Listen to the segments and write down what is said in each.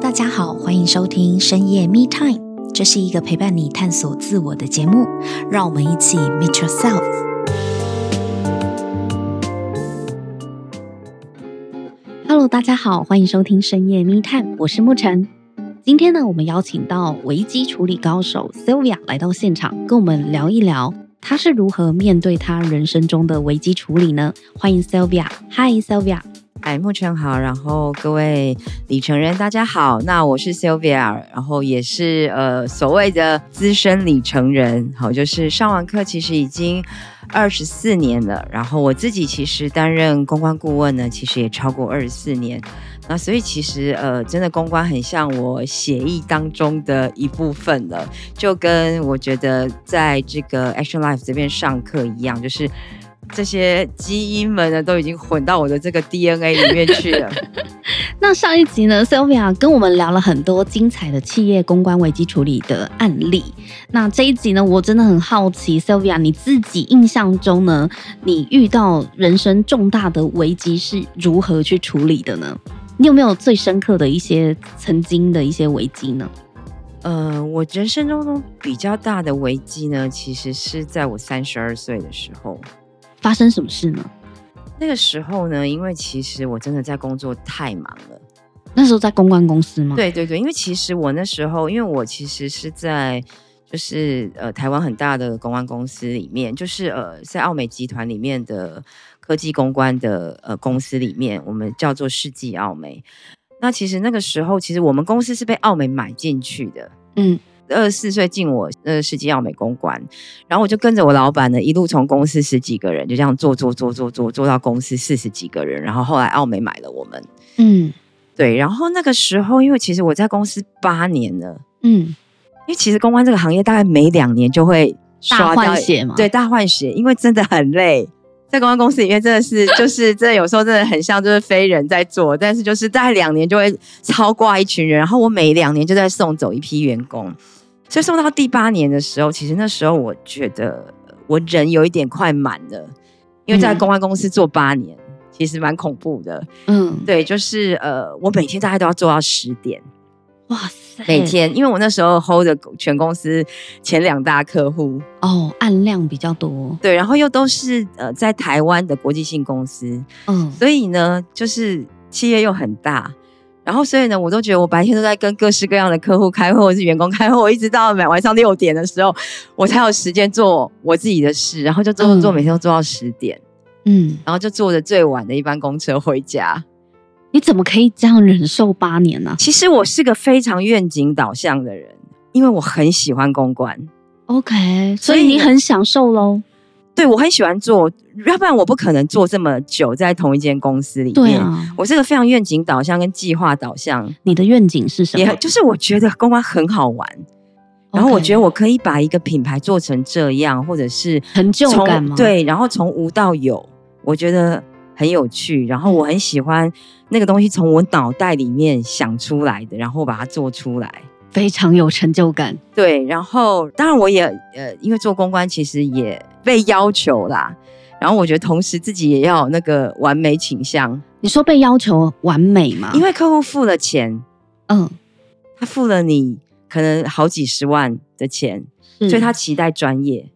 大家好，欢迎收听深夜 Me Time，这是一个陪伴你探索自我的节目，让我们一起 Meet Yourself。Hello，大家好，欢迎收听深夜 Me Time，我是沐晨。今天呢，我们邀请到危机处理高手 Sylvia 来到现场，跟我们聊一聊，她是如何面对她人生中的危机处理呢？欢迎 Sylvia，Hi Sylvia。哎，沐晨好，然后各位里程人大家好，那我是 Sylvia，然后也是呃所谓的资深里程人，好，就是上完课其实已经二十四年了，然后我自己其实担任公关顾问呢，其实也超过二十四年，那所以其实呃真的公关很像我血液当中的一部分了，就跟我觉得在这个 Action Life 这边上课一样，就是。这些基因们呢，都已经混到我的这个 DNA 里面去了。那上一集呢，Sylvia 跟我们聊了很多精彩的企业公关危机处理的案例。那这一集呢，我真的很好奇，Sylvia 你自己印象中呢，你遇到人生重大的危机是如何去处理的呢？你有没有最深刻的一些曾经的一些危机呢？呃，我人生中中比较大的危机呢，其实是在我三十二岁的时候。发生什么事呢？那个时候呢，因为其实我真的在工作太忙了。那时候在公关公司吗？对对对，因为其实我那时候，因为我其实是在就是呃台湾很大的公关公司里面，就是呃在奥美集团里面的科技公关的呃公司里面，我们叫做世纪奥美。那其实那个时候，其实我们公司是被奥美买进去的。嗯。二十四岁进我呃世纪奥美公关，然后我就跟着我老板呢，一路从公司十几个人就这样做做做做做做到公司四十几个人，然后后来奥美买了我们，嗯，对，然后那个时候因为其实我在公司八年了，嗯，因为其实公关这个行业大概每两年就会刷大换血嘛，对，大换血，因为真的很累，在公关公司里面真的是就是真的有时候真的很像就是非人在做，但是就是大概两年就会超挂一群人，然后我每两年就在送走一批员工。所以送到第八年的时候，其实那时候我觉得我人有一点快满了，因为在公关公司做八年，嗯、其实蛮恐怖的。嗯，对，就是呃，我每天大概都要做到十点。哇塞！每天，因为我那时候 hold 着全公司前两大客户哦，案量比较多。对，然后又都是呃在台湾的国际性公司，嗯，所以呢，就是企业又很大。然后，所以呢，我都觉得我白天都在跟各式各样的客户开会，或者是员工开会。我一直到每晚上六点的时候，我才有时间做我自己的事。然后就做做，每天都做到十点，嗯，然后就坐着最晚的一班公车回家。你怎么可以这样忍受八年呢？其实我是个非常愿景导向的人，因为我很喜欢公关。OK，所以你很享受喽。对，我很喜欢做，要不然我不可能做这么久在同一间公司里面。对啊，我是个非常愿景导向跟计划导向。你的愿景是什么？也就是我觉得公关很好玩然后我觉得我可以把一个品牌做成这样，或者是成就感吗？对，然后从无到有，我觉得很有趣。然后我很喜欢那个东西从我脑袋里面想出来的，然后把它做出来，非常有成就感。对，然后当然我也呃，因为做公关其实也。被要求啦，然后我觉得同时自己也要有那个完美倾向。你说被要求完美吗？因为客户付了钱，嗯，他付了你可能好几十万的钱，所以他期待专业。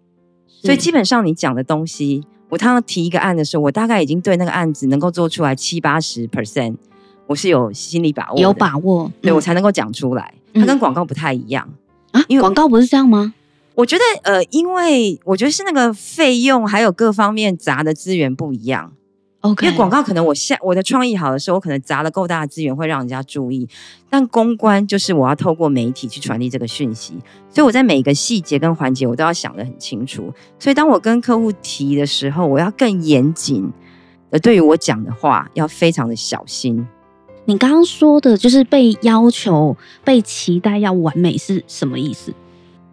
所以基本上你讲的东西，我刚刚提一个案的时候，我大概已经对那个案子能够做出来七八十 percent，我是有心理把握，有把握，对、嗯、我才能够讲出来。它跟广告不太一样、嗯、啊，因为广告不是这样吗？我觉得，呃，因为我觉得是那个费用还有各方面砸的资源不一样。OK，因为广告可能我下我的创意好的时候，我可能砸了够大的资源会让人家注意，但公关就是我要透过媒体去传递这个讯息，所以我在每个细节跟环节我都要想得很清楚。所以当我跟客户提的时候，我要更严谨的对于我讲的话要非常的小心。你刚刚说的就是被要求、被期待要完美是什么意思？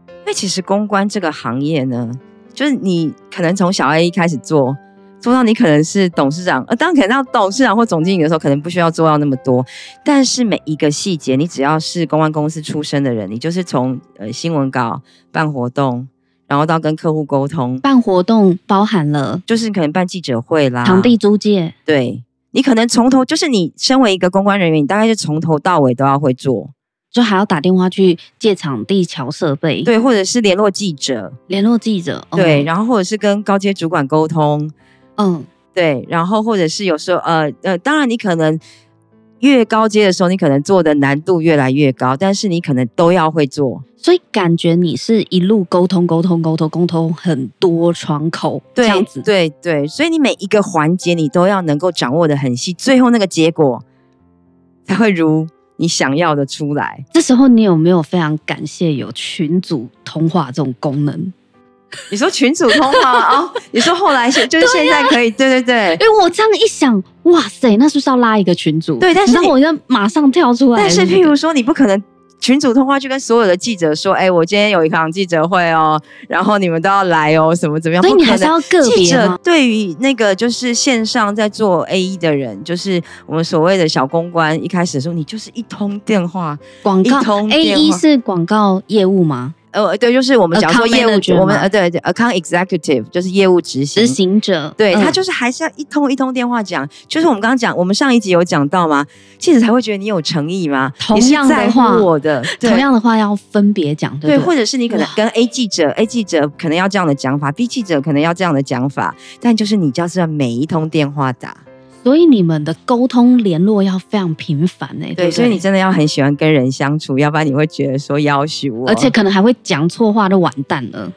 因为其实公关这个行业呢，就是你可能从小 A 开始做，做到你可能是董事长，呃，当然可能到董事长或总经理的时候，可能不需要做到那么多。但是每一个细节，你只要是公关公司出身的人，你就是从呃新闻稿、办活动，然后到跟客户沟通。办活动包含了，就是可能办记者会啦，场地租借，对。你可能从头就是你身为一个公关人员，你大概是从头到尾都要会做，就还要打电话去借场地、调设备，对，或者是联络记者，联络记者，对，然后或者是跟高阶主管沟通，嗯，对，然后或者是有时候呃呃，当然你可能。越高阶的时候，你可能做的难度越来越高，但是你可能都要会做，所以感觉你是一路沟通、沟通、沟通、沟通很多窗口，对这样子，对对，所以你每一个环节你都要能够掌握的很细，最后那个结果才会如你想要的出来。这时候你有没有非常感谢有群组通话这种功能？你说群主通话 哦？你说后来是就是现在可以？对，啊、对对对，因为我这样一想，哇塞，那是不是要拉一个群主？对，但是我要马上跳出来。但是譬如说，你不可能群主通话去跟所有的记者说，哎、欸，我今天有一场记者会哦，然后你们都要来哦，什么怎么样？所以你还是要个别。记者对于那个就是线上在做 AE 的人，就是我们所谓的小公关，一开始的时候，你就是一通电话广告，通 AE 是广告业务吗？呃，对，就是我们讲说业务，我们呃，对对，account executive 就是业务执行执行者，对、嗯、他就是还是要一通一通电话讲，就是我们刚刚讲，我们上一集有讲到吗？记者才会觉得你有诚意吗？同样的话，我的 同样的话要分别讲，对，或者是你可能跟 A 记者，A 记者可能要这样的讲法，B 记者可能要这样的讲法，但就是你就是要每一通电话打。所以你们的沟通联络要非常频繁哎，对，对，所以你真的要很喜欢跟人相处，要不然你会觉得说要挟我，而且可能还会讲错话，就完蛋了。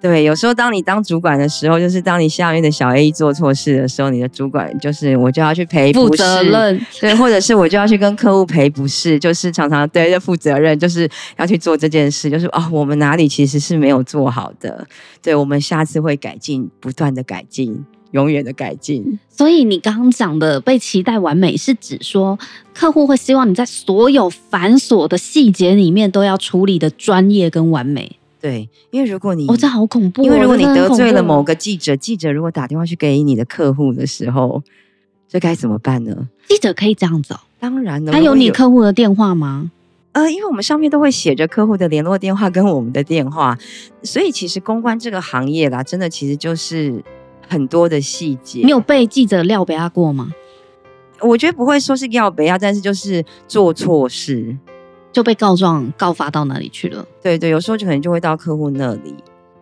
对，有时候当你当主管的时候，就是当你下面的小 A 做错事的时候，你的主管就是我就要去赔不是，负责任，对，或者是我就要去跟客户赔不是，就是常常对着负责任，就是要去做这件事，就是哦，我们哪里其实是没有做好的，对，我们下次会改进，不断的改进。永远的改进，所以你刚刚讲的被期待完美，是指说客户会希望你在所有繁琐的细节里面都要处理的专业跟完美。对，因为如果你哦，这好恐怖哦，因为如果你得罪了某个记者，记者如果打电话去给你的客户的时候，这该怎么办呢？记者可以这样子哦，当然了，他有你客户的电话吗？呃，因为我们上面都会写着客户的联络电话跟我们的电话，所以其实公关这个行业啦，真的其实就是。很多的细节，你有被记者撂北亚过吗？我觉得不会说是撂北亚，但是就是做错事就被告状告发到哪里去了？对对，有时候就可能就会到客户那里，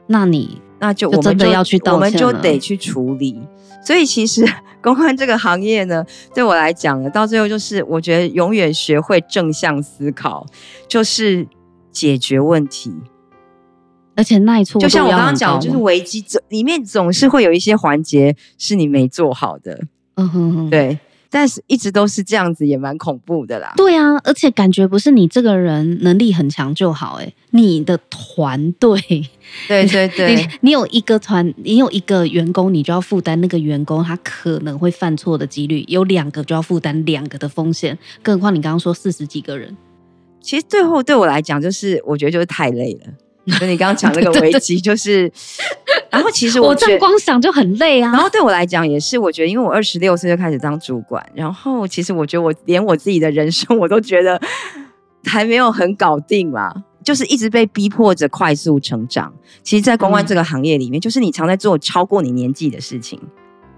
那你那就我们就，真的要去道歉，我们就得去处理。所以其实公关这个行业呢，对我来讲呢，到最后就是我觉得永远学会正向思考，就是解决问题。而且耐挫，就像我刚刚讲，就是危机总里面总是会有一些环节是你没做好的，嗯哼哼，对，但是一直都是这样子，也蛮恐怖的啦。对啊，而且感觉不是你这个人能力很强就好，欸，哎，你的团队，对对对，你，你有一个团，你有一个员工，你就要负担那个员工他可能会犯错的几率，有两个就要负担两个的风险，更何况你刚刚说四十几个人，其实最后对我来讲，就是我觉得就是太累了。就你刚刚讲那个危机，就是，然后其实我，光想就很累啊。然后对我来讲也是，我觉得因为我二十六岁就开始当主管，然后其实我觉得我连我自己的人生我都觉得还没有很搞定嘛，就是一直被逼迫着快速成长。其实，在公关这个行业里面，嗯、就是你常在做超过你年纪的事情。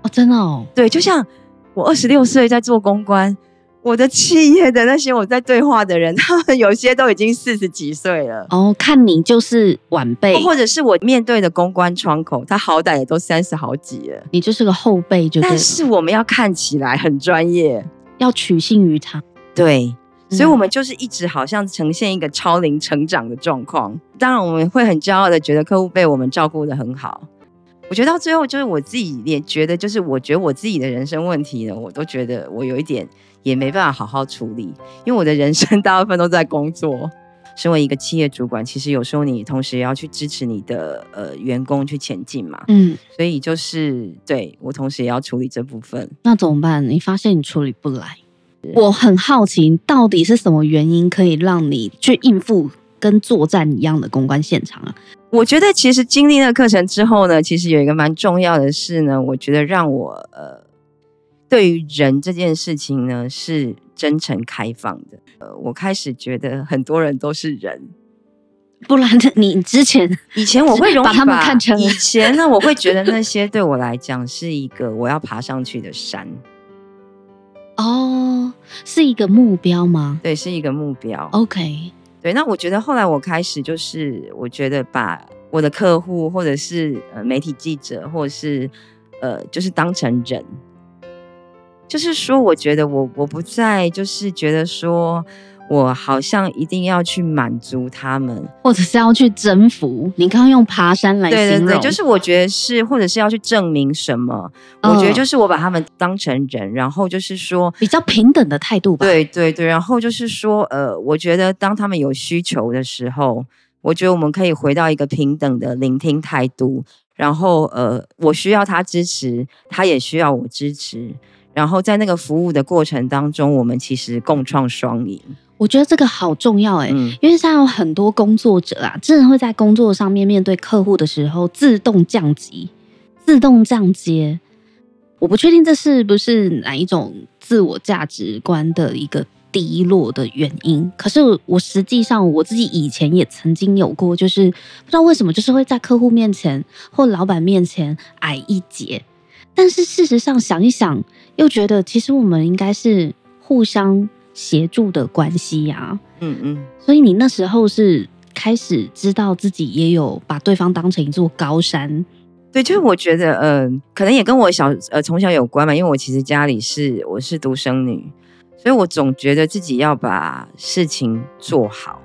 哦，真的哦，对，就像我二十六岁在做公关。我的企业的那些我在对话的人，他们有些都已经四十几岁了。哦，看你就是晚辈，或者是我面对的公关窗口，他好歹也都三十好几了。你就是个后辈，就但是我们要看起来很专业，要取信于他。对，所以我们就是一直好像呈现一个超龄成长的状况。当然，我们会很骄傲的觉得客户被我们照顾的很好。我觉得到最后，就是我自己也觉得，就是我觉得我自己的人生问题呢，我都觉得我有一点。也没办法好好处理，因为我的人生 大部分都在工作。身为一个企业主管，其实有时候你同时也要去支持你的呃员工去前进嘛。嗯，所以就是对我同时也要处理这部分。那怎么办？你发现你处理不来，我很好奇，到底是什么原因可以让你去应付跟作战一样的公关现场啊？我觉得其实经历那个课程之后呢，其实有一个蛮重要的事呢，我觉得让我呃。对于人这件事情呢，是真诚开放的。呃，我开始觉得很多人都是人，不然你之前以前我会容易把，把他们看成以前呢，我会觉得那些对我来讲是一个我要爬上去的山。哦，是一个目标吗？对，是一个目标。OK，对。那我觉得后来我开始就是，我觉得把我的客户或者是呃媒体记者，或者是呃就是当成人，就是说，我觉得我我不再就是觉得说。我好像一定要去满足他们，或者是要去征服。你刚刚用爬山来形容，对对对，就是我觉得是，或者是要去证明什么？呃、我觉得就是我把他们当成人，然后就是说比较平等的态度吧。对对对，然后就是说，呃，我觉得当他们有需求的时候，我觉得我们可以回到一个平等的聆听态度。然后，呃，我需要他支持，他也需要我支持。然后在那个服务的过程当中，我们其实共创双赢。我觉得这个好重要哎、欸，嗯、因为现在有很多工作者啊，真的会在工作上面面对客户的时候自动降级、自动降阶。我不确定这是不是哪一种自我价值观的一个低落的原因。可是我实际上我自己以前也曾经有过，就是不知道为什么，就是会在客户面前或老板面前矮一截。但是事实上想一想，又觉得其实我们应该是互相。协助的关系呀、啊，嗯嗯，所以你那时候是开始知道自己也有把对方当成一座高山，对，就是我觉得，呃，可能也跟我小呃从小有关嘛，因为我其实家里是我是独生女，所以我总觉得自己要把事情做好，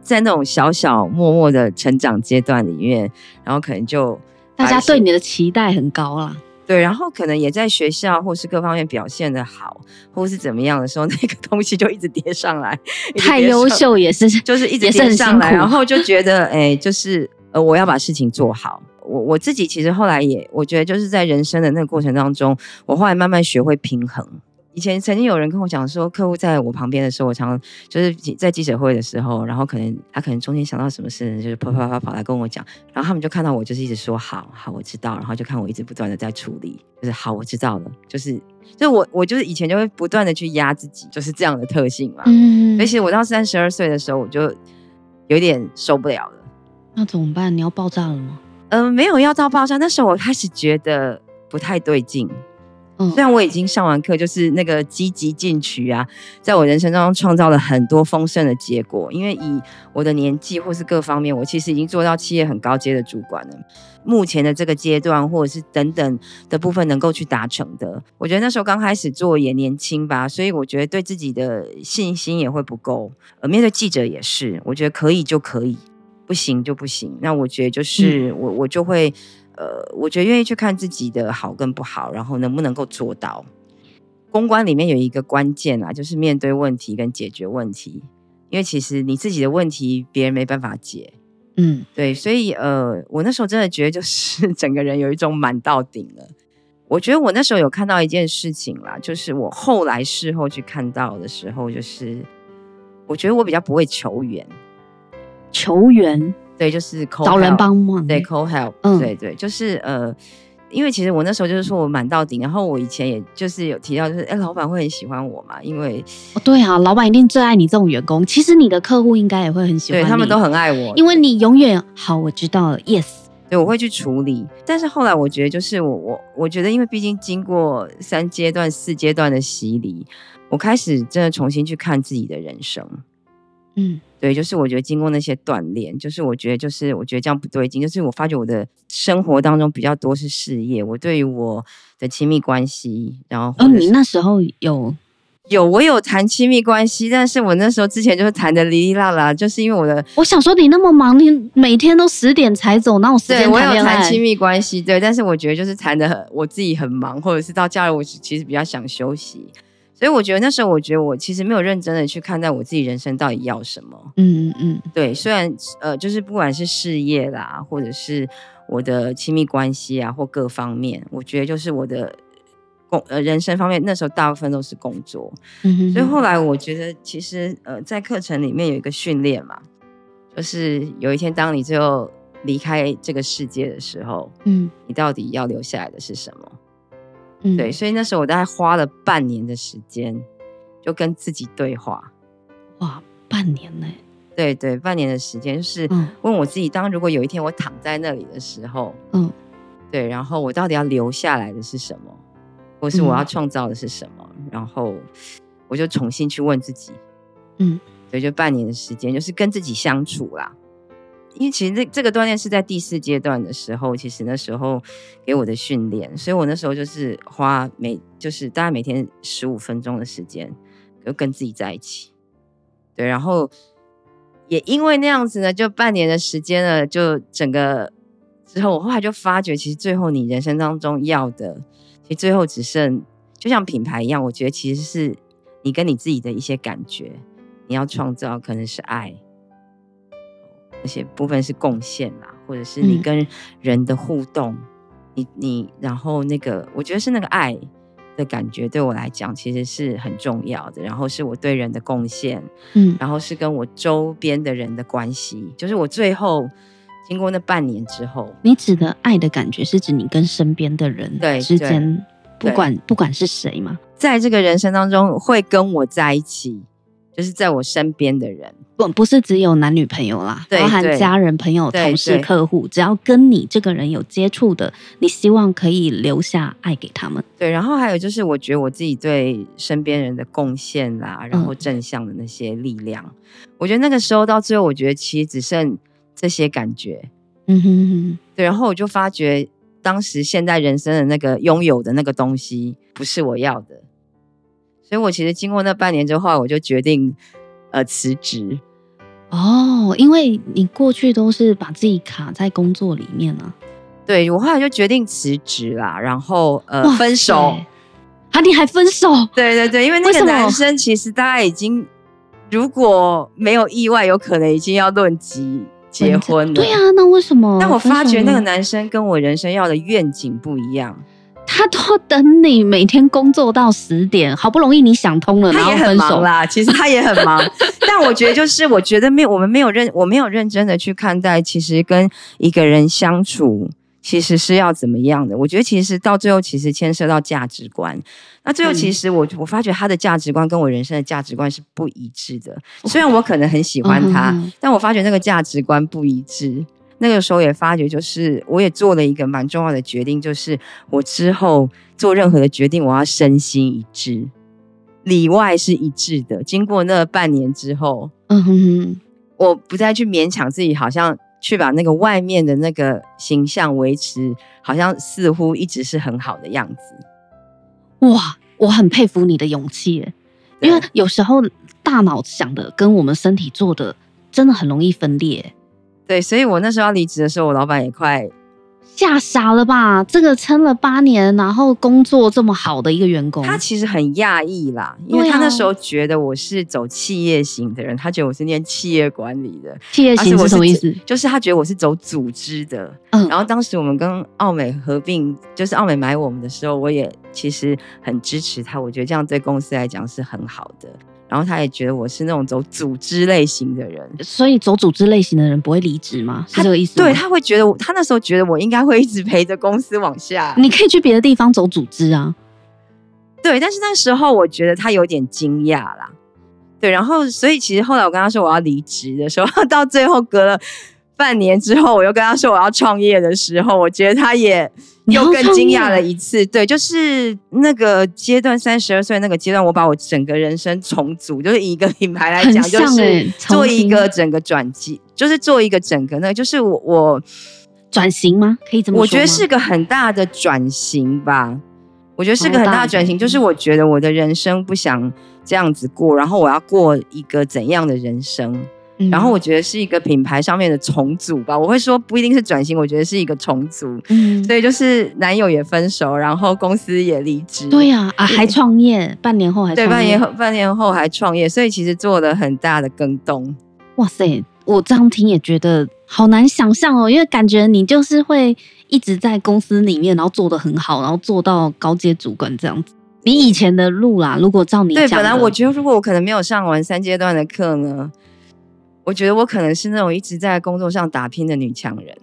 在那种小小默默的成长阶段里面，然后可能就大家对你的期待很高啦。对，然后可能也在学校或是各方面表现的好，或是怎么样的时候，那个东西就一直叠上来。太优秀也是，就是一直叠上来，然后就觉得，哎，就是呃，我要把事情做好。我我自己其实后来也，我觉得就是在人生的那个过程当中，我后来慢慢学会平衡。以前曾经有人跟我讲说，客户在我旁边的时候，我常常就是在记者会的时候，然后可能他可能中间想到什么事，就是啪啪啪跑来跟我讲，然后他们就看到我就是一直说好好我知道，然后就看我一直不断的在处理，就是好我知道了，就是就我我就是以前就会不断的去压自己，就是这样的特性嘛。嗯，而且我到三十二岁的时候，我就有点受不了了。那怎么办？你要爆炸了吗？嗯、呃，没有要到爆炸，那时候我开始觉得不太对劲。虽然我已经上完课，就是那个积极进取啊，在我人生当中创造了很多丰盛的结果。因为以我的年纪或是各方面，我其实已经做到企业很高阶的主管了。目前的这个阶段，或者是等等的部分能够去达成的，我觉得那时候刚开始做也年轻吧，所以我觉得对自己的信心也会不够。呃，面对记者也是，我觉得可以就可以，不行就不行。那我觉得就是我我就会。呃，我觉得愿意去看自己的好跟不好，然后能不能够做到。公关里面有一个关键啊，就是面对问题跟解决问题。因为其实你自己的问题，别人没办法解。嗯，对，所以呃，我那时候真的觉得，就是 整个人有一种满到顶了。我觉得我那时候有看到一件事情啦，就是我后来事后去看到的时候，就是我觉得我比较不会求援，求援。对，就是 call 找人帮忙。对，call help。嗯，对对，就是呃，因为其实我那时候就是说我满到顶，然后我以前也就是有提到，就是哎，老板会很喜欢我嘛，因为哦，对啊，老板一定最爱你这种员工。其实你的客户应该也会很喜欢你，对，他们都很爱我，因为你永远好，我知道了，yes。对，我会去处理。但是后来我觉得，就是我我我觉得，因为毕竟经过三阶段、四阶段的洗礼，我开始真的重新去看自己的人生。嗯。对，就是我觉得经过那些锻炼，就是我觉得，就是我觉得这样不对劲。就是我发觉我的生活当中比较多是事业，我对于我的亲密关系，然后哦，你那时候有有我有谈亲密关系，但是我那时候之前就是谈的哩哩啦啦，就是因为我的，我想说你那么忙，你每天都十点才走，那我时间？对，我有谈亲密关系，对，但是我觉得就是谈的我自己很忙，或者是到假日我其实比较想休息。所以我觉得那时候，我觉得我其实没有认真的去看待我自己人生到底要什么。嗯嗯嗯，对。虽然呃，就是不管是事业啦，或者是我的亲密关系啊，或各方面，我觉得就是我的工呃人生方面，那时候大部分都是工作。嗯哼。所以后来我觉得，其实呃，在课程里面有一个训练嘛，就是有一天当你最后离开这个世界的时候，嗯，你到底要留下来的是什么？嗯、对，所以那时候我大概花了半年的时间，就跟自己对话。哇，半年呢？对对，半年的时间，就是问我自己：当如果有一天我躺在那里的时候，嗯，对，然后我到底要留下来的是什么，或是我要创造的是什么？嗯、然后我就重新去问自己，嗯，所以就半年的时间，就是跟自己相处啦。因为其实这这个锻炼是在第四阶段的时候，其实那时候给我的训练，所以我那时候就是花每就是大概每天十五分钟的时间，就跟自己在一起。对，然后也因为那样子呢，就半年的时间呢，就整个之后，我后来就发觉，其实最后你人生当中要的，其实最后只剩就像品牌一样，我觉得其实是你跟你自己的一些感觉，你要创造可能是爱。那些部分是贡献啦，或者是你跟人的互动，嗯、你你然后那个，我觉得是那个爱的感觉，对我来讲其实是很重要的。然后是我对人的贡献，嗯，然后是跟我周边的人的关系，就是我最后经过那半年之后，你指的爱的感觉是指你跟身边的人对之间，不管不管是谁嘛，在这个人生当中会跟我在一起。就是在我身边的人，不不是只有男女朋友啦，包含家人、朋友、同事、客户，只要跟你这个人有接触的，你希望可以留下爱给他们。对，然后还有就是，我觉得我自己对身边人的贡献啦，然后正向的那些力量，嗯、我觉得那个时候到最后，我觉得其实只剩这些感觉。嗯哼哼，对，然后我就发觉，当时现在人生的那个拥有的那个东西，不是我要的。所以我其实经过那半年之后，我就决定呃辞职。哦，因为你过去都是把自己卡在工作里面了。对，我后来就决定辞职啦，然后呃分手。啊，你还分手？对对对，因为那个男生其实大家已经如果没有意外，有可能已经要论及结婚了。对啊，那为什么？但我发觉那个男生跟我人生要的愿景不一样。他都等你每天工作到十点，好不容易你想通了，然后分手。他也很忙啦，其实他也很忙，但我觉得就是，我觉得没有，我们没有认，我没有认真的去看待，其实跟一个人相处，其实是要怎么样的？我觉得其实到最后，其实牵涉到价值观。那最后，其实我我发觉他的价值观跟我人生的价值观是不一致的。虽然我可能很喜欢他，嗯、但我发觉那个价值观不一致。那个时候也发觉，就是我也做了一个蛮重要的决定，就是我之后做任何的决定，我要身心一致，里外是一致的。经过那半年之后，嗯哼哼，我不再去勉强自己，好像去把那个外面的那个形象维持，好像似乎一直是很好的样子。哇，我很佩服你的勇气，因为有时候大脑想的跟我们身体做的真的很容易分裂。对，所以我那时候要离职的时候，我老板也快吓傻了吧？这个撑了八年，然后工作这么好的一个员工，他其实很讶异啦，因为他那时候觉得我是走企业型的人，他觉得我是念企业管理的。企业型是什么意思？就是他觉得我是走组织的。嗯，然后当时我们跟奥美合并，就是奥美买我们的时候，我也其实很支持他，我觉得这样对公司来讲是很好的。然后他也觉得我是那种走组织类型的人，所以走组织类型的人不会离职吗？是这个意思吗？对，他会觉得我，他那时候觉得我应该会一直陪着公司往下。你可以去别的地方走组织啊。对，但是那时候我觉得他有点惊讶啦。对，然后所以其实后来我跟他说我要离职的时候，到最后隔了半年之后，我又跟他说我要创业的时候，我觉得他也。又更惊讶了一次，对，就是那个阶段，三十二岁那个阶段，我把我整个人生重组，就是以一个品牌来讲，就是做一个整个转机，就是做一个整个那个，就是我我转型吗？可以这么说？我觉得是个很大的转型吧。我觉得是个很大的转型，就是我觉得我的人生不想这样子过，然后我要过一个怎样的人生？然后我觉得是一个品牌上面的重组吧，我会说不一定是转型，我觉得是一个重组。嗯，所以就是男友也分手，然后公司也离职。对呀，啊，还创业，半年后还。对，半年后半年后还创业，所以其实做了很大的更动。哇塞，我这样听也觉得好难想象哦，因为感觉你就是会一直在公司里面，然后做的很好，然后做到高阶主管这样子。你以前的路啦，如果照你讲，对，本来我觉得如果我可能没有上完三阶段的课呢。我觉得我可能是那种一直在工作上打拼的女强人，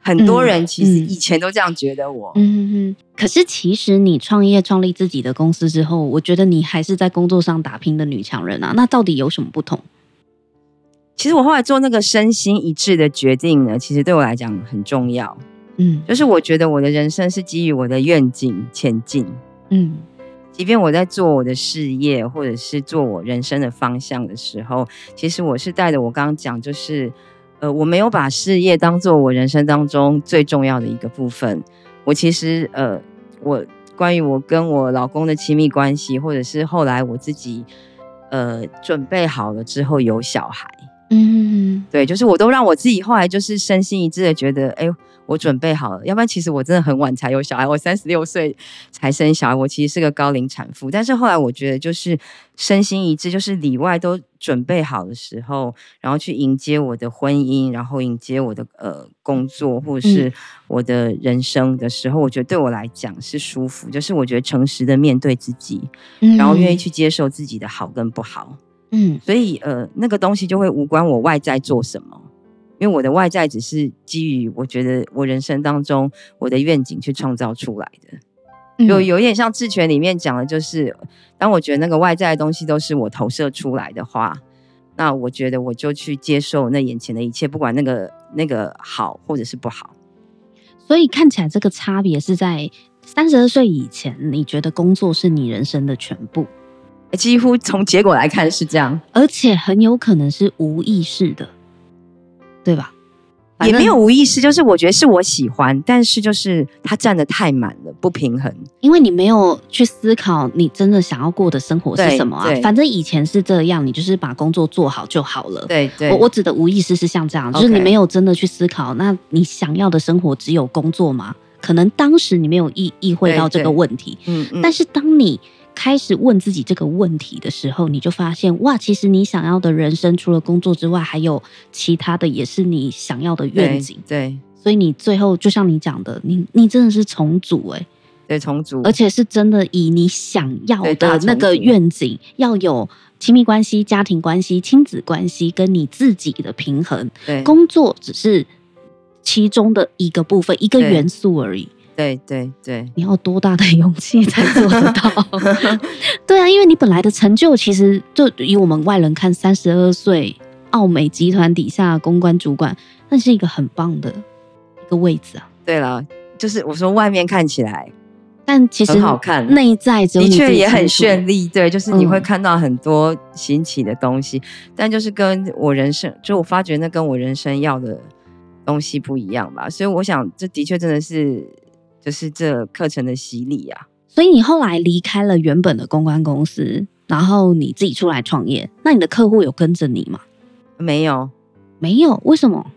很多人其实以前都这样觉得我。嗯嗯嗯。可是其实你创业创立自己的公司之后，我觉得你还是在工作上打拼的女强人啊。那到底有什么不同？其实我后来做那个身心一致的决定呢，其实对我来讲很重要。嗯，就是我觉得我的人生是基于我的愿景前进。嗯。即便我在做我的事业，或者是做我人生的方向的时候，其实我是带着我刚刚讲，就是呃，我没有把事业当做我人生当中最重要的一个部分。我其实呃，我关于我跟我老公的亲密关系，或者是后来我自己呃准备好了之后有小孩，嗯，对，就是我都让我自己后来就是身心一致的觉得，哎。我准备好了，要不然其实我真的很晚才有小孩，我三十六岁才生小孩，我其实是个高龄产妇。但是后来我觉得，就是身心一致，就是里外都准备好的时候，然后去迎接我的婚姻，然后迎接我的呃工作或者是我的人生的时候，嗯、我觉得对我来讲是舒服，就是我觉得诚实的面对自己，然后愿意去接受自己的好跟不好，嗯，所以呃那个东西就会无关我外在做什么。因为我的外在只是基于我觉得我人生当中我的愿景去创造出来的，就有一点像《智权》里面讲的，就是当我觉得那个外在的东西都是我投射出来的话，那我觉得我就去接受那眼前的一切，不管那个那个好或者是不好。所以看起来这个差别是在三十二岁以前，你觉得工作是你人生的全部，几乎从结果来看是这样，而且很有可能是无意识的。对吧？也没有无意识，就是我觉得是我喜欢，但是就是它占的太满了，不平衡。因为你没有去思考你真的想要过的生活是什么啊？反正以前是这样，你就是把工作做好就好了。对对，我我指的无意识是像这样，就是你没有真的去思考，那你想要的生活只有工作吗？可能当时你没有意意会到这个问题，嗯嗯，但是当你。开始问自己这个问题的时候，你就发现哇，其实你想要的人生除了工作之外，还有其他的，也是你想要的愿景。对，对，所以你最后就像你讲的，你你真的是重组哎，对，重组，而且是真的以你想要的那个愿景，要有亲密关系、家庭关系、亲子关系跟你自己的平衡。对，工作只是其中的一个部分，一个元素而已。对对对，你要多大的勇气才做得到？对啊，因为你本来的成就其实就以我们外人看，三十二岁奥美集团底下公关主管，那是一个很棒的一个位置啊。对了，就是我说外面看起来，但其实很好看，内在的确也很绚丽。对，就是你会看到很多新奇的东西，嗯、但就是跟我人生，就我发觉那跟我人生要的东西不一样吧。所以我想，这的确真的是。就是这课程的洗礼啊！所以你后来离开了原本的公关公司，然后你自己出来创业。那你的客户有跟着你吗？没有，没有。为什么？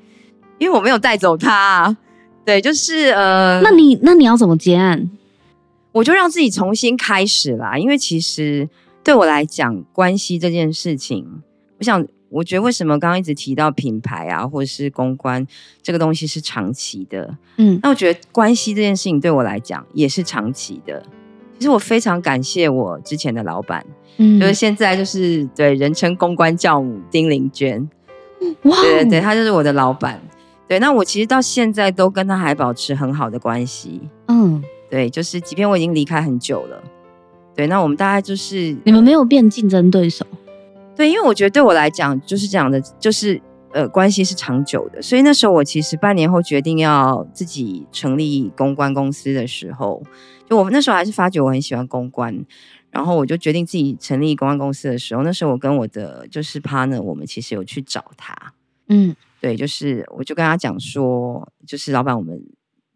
因为我没有带走他啊。对，就是呃，那你那你要怎么接案？我就让自己重新开始啦。因为其实对我来讲，关系这件事情，我想。我觉得为什么刚刚一直提到品牌啊，或者是公关这个东西是长期的，嗯，那我觉得关系这件事情对我来讲也是长期的。其实我非常感谢我之前的老板，嗯，就是现在就是对人称公关教母丁玲娟，哇，对对对，他就是我的老板。对，那我其实到现在都跟他还保持很好的关系，嗯，对，就是即便我已经离开很久了，对，那我们大概就是你们没有变竞争对手。对，因为我觉得对我来讲就是这样的，就是呃，关系是长久的。所以那时候我其实半年后决定要自己成立公关公司的时候，就我那时候还是发觉我很喜欢公关，然后我就决定自己成立公关公司的时候，那时候我跟我的就是 partner，我们其实有去找他，嗯，对，就是我就跟他讲说，就是老板，我们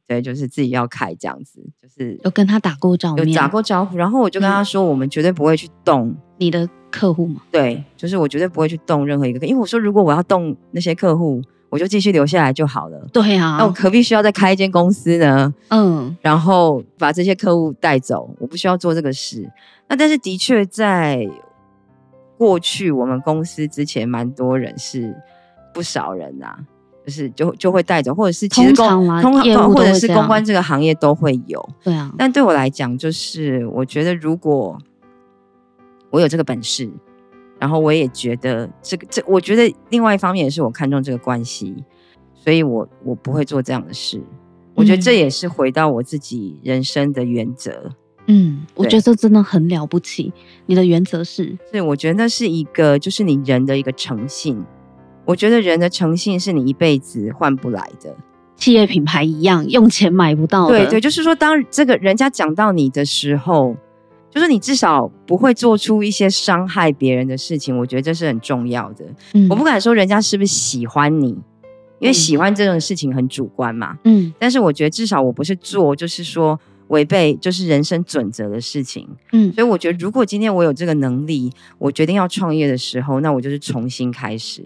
对，就是自己要开这样子，就是有跟他打过招呼，有打过招呼，然后我就跟他说，嗯、我们绝对不会去动你的。客户嘛，对，就是我绝对不会去动任何一个，因为我说如果我要动那些客户，我就继续留下来就好了。对啊，那我何必需要再开一间公司呢？嗯，然后把这些客户带走，我不需要做这个事。那但是的确在过去我们公司之前蛮多人是不少人啊，就是就就会带走，或者是其实公通常或者是公关这个行业都会有。对啊，但对我来讲，就是我觉得如果。我有这个本事，然后我也觉得这个这，我觉得另外一方面也是我看重这个关系，所以我我不会做这样的事。我觉得这也是回到我自己人生的原则。嗯，我觉得这真的很了不起。你的原则是？对，我觉得那是一个，就是你人的一个诚信。我觉得人的诚信是你一辈子换不来的。企业品牌一样，用钱买不到的。对对，就是说，当这个人家讲到你的时候。就是你至少不会做出一些伤害别人的事情。我觉得这是很重要的。嗯，我不敢说人家是不是喜欢你，因为喜欢这种事情很主观嘛。嗯，但是我觉得至少我不是做，就是说违背就是人生准则的事情。嗯，所以我觉得如果今天我有这个能力，我决定要创业的时候，那我就是重新开始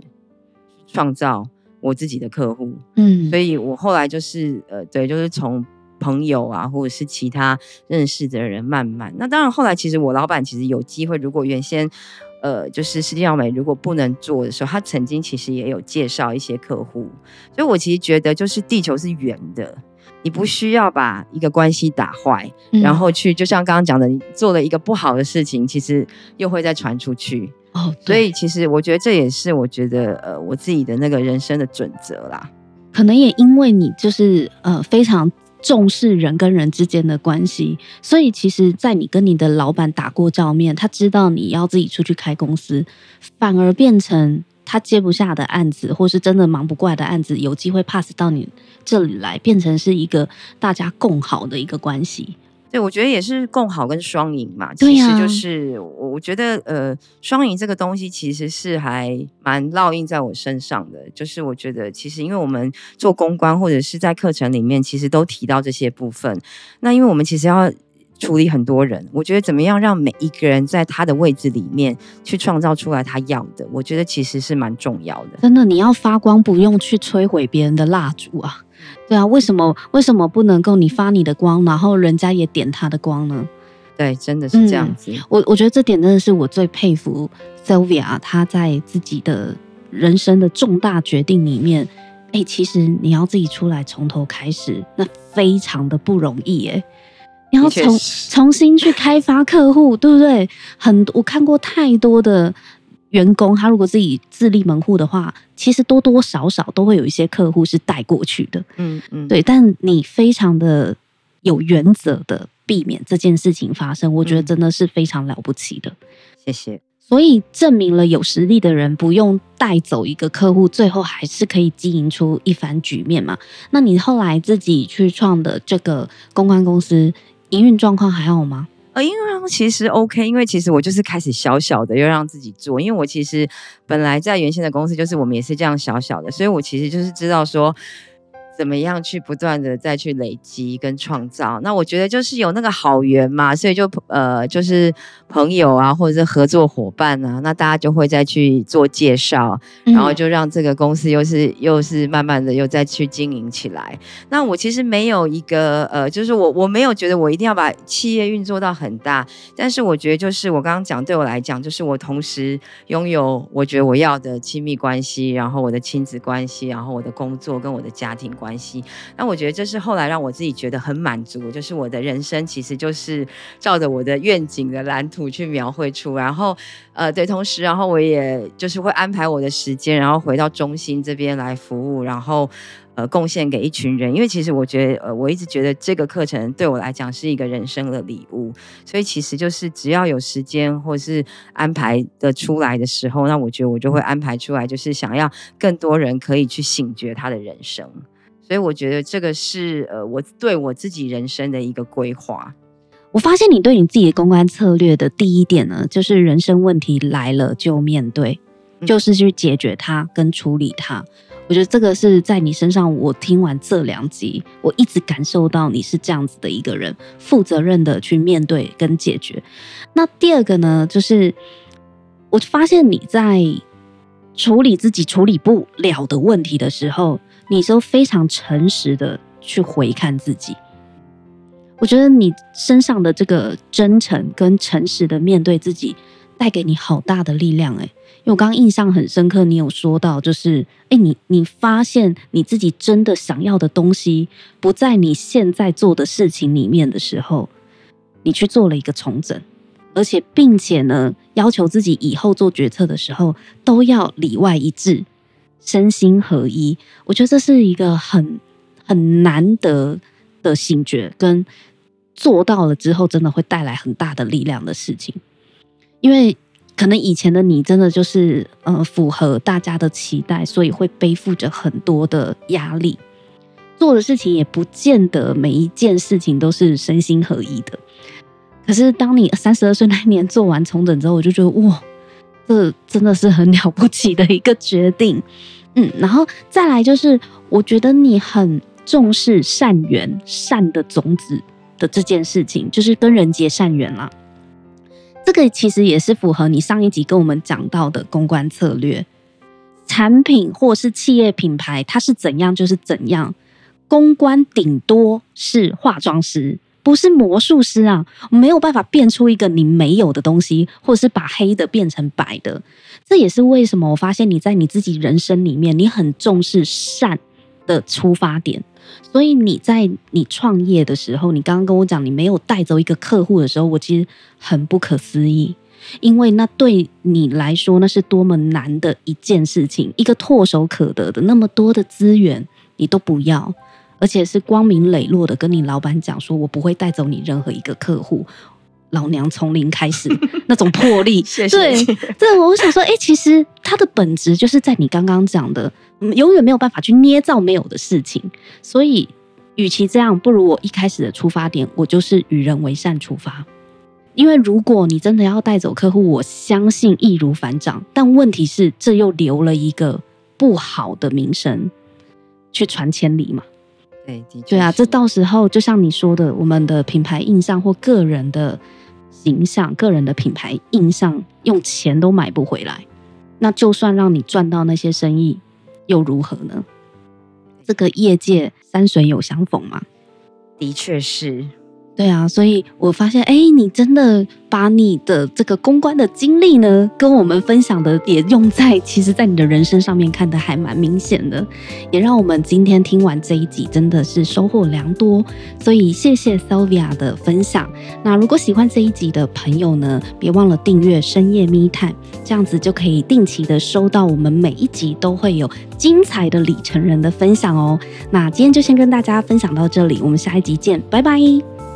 创造我自己的客户。嗯，所以我后来就是呃，对，就是从。朋友啊，或者是其他认识的人，慢慢。那当然，后来其实我老板其实有机会，如果原先呃，就是世纪奥美如果不能做的时候，他曾经其实也有介绍一些客户。所以我其实觉得，就是地球是圆的，你不需要把一个关系打坏，嗯、然后去就像刚刚讲的，你做了一个不好的事情，其实又会再传出去。哦，所以其实我觉得这也是我觉得呃，我自己的那个人生的准则啦。可能也因为你就是呃非常。重视人跟人之间的关系，所以其实，在你跟你的老板打过照面，他知道你要自己出去开公司，反而变成他接不下的案子，或是真的忙不过来的案子，有机会 pass 到你这里来，变成是一个大家共好的一个关系。对，我觉得也是共好跟双赢嘛。其实就是我，我觉得呃，双赢这个东西其实是还蛮烙印在我身上的。就是我觉得，其实因为我们做公关或者是在课程里面，其实都提到这些部分。那因为我们其实要处理很多人，我觉得怎么样让每一个人在他的位置里面去创造出来他要的，我觉得其实是蛮重要的。真的，你要发光，不用去摧毁别人的蜡烛啊。对啊，为什么为什么不能够你发你的光，然后人家也点他的光呢？对，真的是这样子。嗯、我我觉得这点真的是我最佩服 Sylvia，她在自己的人生的重大决定里面，哎，其实你要自己出来从头开始，那非常的不容易哎。你要重重新去开发客户，对不对？很我看过太多的。员工他如果自己自立门户的话，其实多多少少都会有一些客户是带过去的，嗯嗯，对。但你非常的有原则的避免这件事情发生，我觉得真的是非常了不起的。谢谢。所以证明了有实力的人不用带走一个客户，最后还是可以经营出一番局面嘛。那你后来自己去创的这个公关公司，营运状况还好吗？呃，营运其实 OK，因为其实我就是开始小小的，又让自己做，因为我其实本来在原先的公司，就是我们也是这样小小的，所以我其实就是知道说。怎么样去不断的再去累积跟创造？那我觉得就是有那个好缘嘛，所以就呃就是朋友啊，或者是合作伙伴啊，那大家就会再去做介绍，然后就让这个公司又是又是慢慢的又再去经营起来。那我其实没有一个呃，就是我我没有觉得我一定要把企业运作到很大，但是我觉得就是我刚刚讲，对我来讲，就是我同时拥有我觉得我要的亲密关系，然后我的亲子关系，然后我的工作跟我的家庭关系。关系，那我觉得这是后来让我自己觉得很满足，就是我的人生其实就是照着我的愿景的蓝图去描绘出，然后呃对，同时然后我也就是会安排我的时间，然后回到中心这边来服务，然后呃贡献给一群人，因为其实我觉得呃我一直觉得这个课程对我来讲是一个人生的礼物，所以其实就是只要有时间或是安排的出来的时候，那我觉得我就会安排出来，就是想要更多人可以去醒觉他的人生。所以我觉得这个是呃，我对我自己人生的一个规划。我发现你对你自己的公关策略的第一点呢，就是人生问题来了就面对，就是去解决它跟处理它。我觉得这个是在你身上，我听完这两集，我一直感受到你是这样子的一个人，负责任的去面对跟解决。那第二个呢，就是我发现你在处理自己处理不了的问题的时候。你都非常诚实的去回看自己，我觉得你身上的这个真诚跟诚实的面对自己，带给你好大的力量诶，因为我刚刚印象很深刻，你有说到就是，诶，你你发现你自己真的想要的东西不在你现在做的事情里面的时候，你去做了一个重整，而且并且呢，要求自己以后做决策的时候都要里外一致。身心合一，我觉得这是一个很很难得的醒觉，跟做到了之后，真的会带来很大的力量的事情。因为可能以前的你，真的就是呃符合大家的期待，所以会背负着很多的压力，做的事情也不见得每一件事情都是身心合一的。可是当你三十二岁那年做完重整之后，我就觉得哇，这真的是很了不起的一个决定。嗯，然后再来就是，我觉得你很重视善缘、善的种子的这件事情，就是跟人结善缘啦。这个其实也是符合你上一集跟我们讲到的公关策略。产品或是企业品牌，它是怎样就是怎样。公关顶多是化妆师，不是魔术师啊！没有办法变出一个你没有的东西，或者是把黑的变成白的。这也是为什么我发现你在你自己人生里面，你很重视善的出发点。所以你在你创业的时候，你刚刚跟我讲你没有带走一个客户的时候，我其实很不可思议。因为那对你来说，那是多么难的一件事情，一个唾手可得的那么多的资源，你都不要，而且是光明磊落的跟你老板讲说，我不会带走你任何一个客户，老娘从零开始，那种魄力，谢谢对，对，我想说，哎，其实它的本质就是在你刚刚讲的，永远没有办法去捏造没有的事情，所以，与其这样，不如我一开始的出发点，我就是与人为善出发。因为如果你真的要带走客户，我相信易如反掌。但问题是，这又留了一个不好的名声，去传千里嘛？对，对啊，这到时候就像你说的，我们的品牌印象或个人的形象、个人的品牌印象，用钱都买不回来。那就算让你赚到那些生意，又如何呢？这个业界山水有相逢嘛？的确是。对啊，所以我发现，哎，你真的把你的这个公关的经历呢，跟我们分享的也用在，其实，在你的人生上面看得还蛮明显的，也让我们今天听完这一集真的是收获良多。所以谢谢 Sylvia 的分享。那如果喜欢这一集的朋友呢，别忘了订阅深夜密探，这样子就可以定期的收到我们每一集都会有精彩的里程人的分享哦。那今天就先跟大家分享到这里，我们下一集见，拜拜。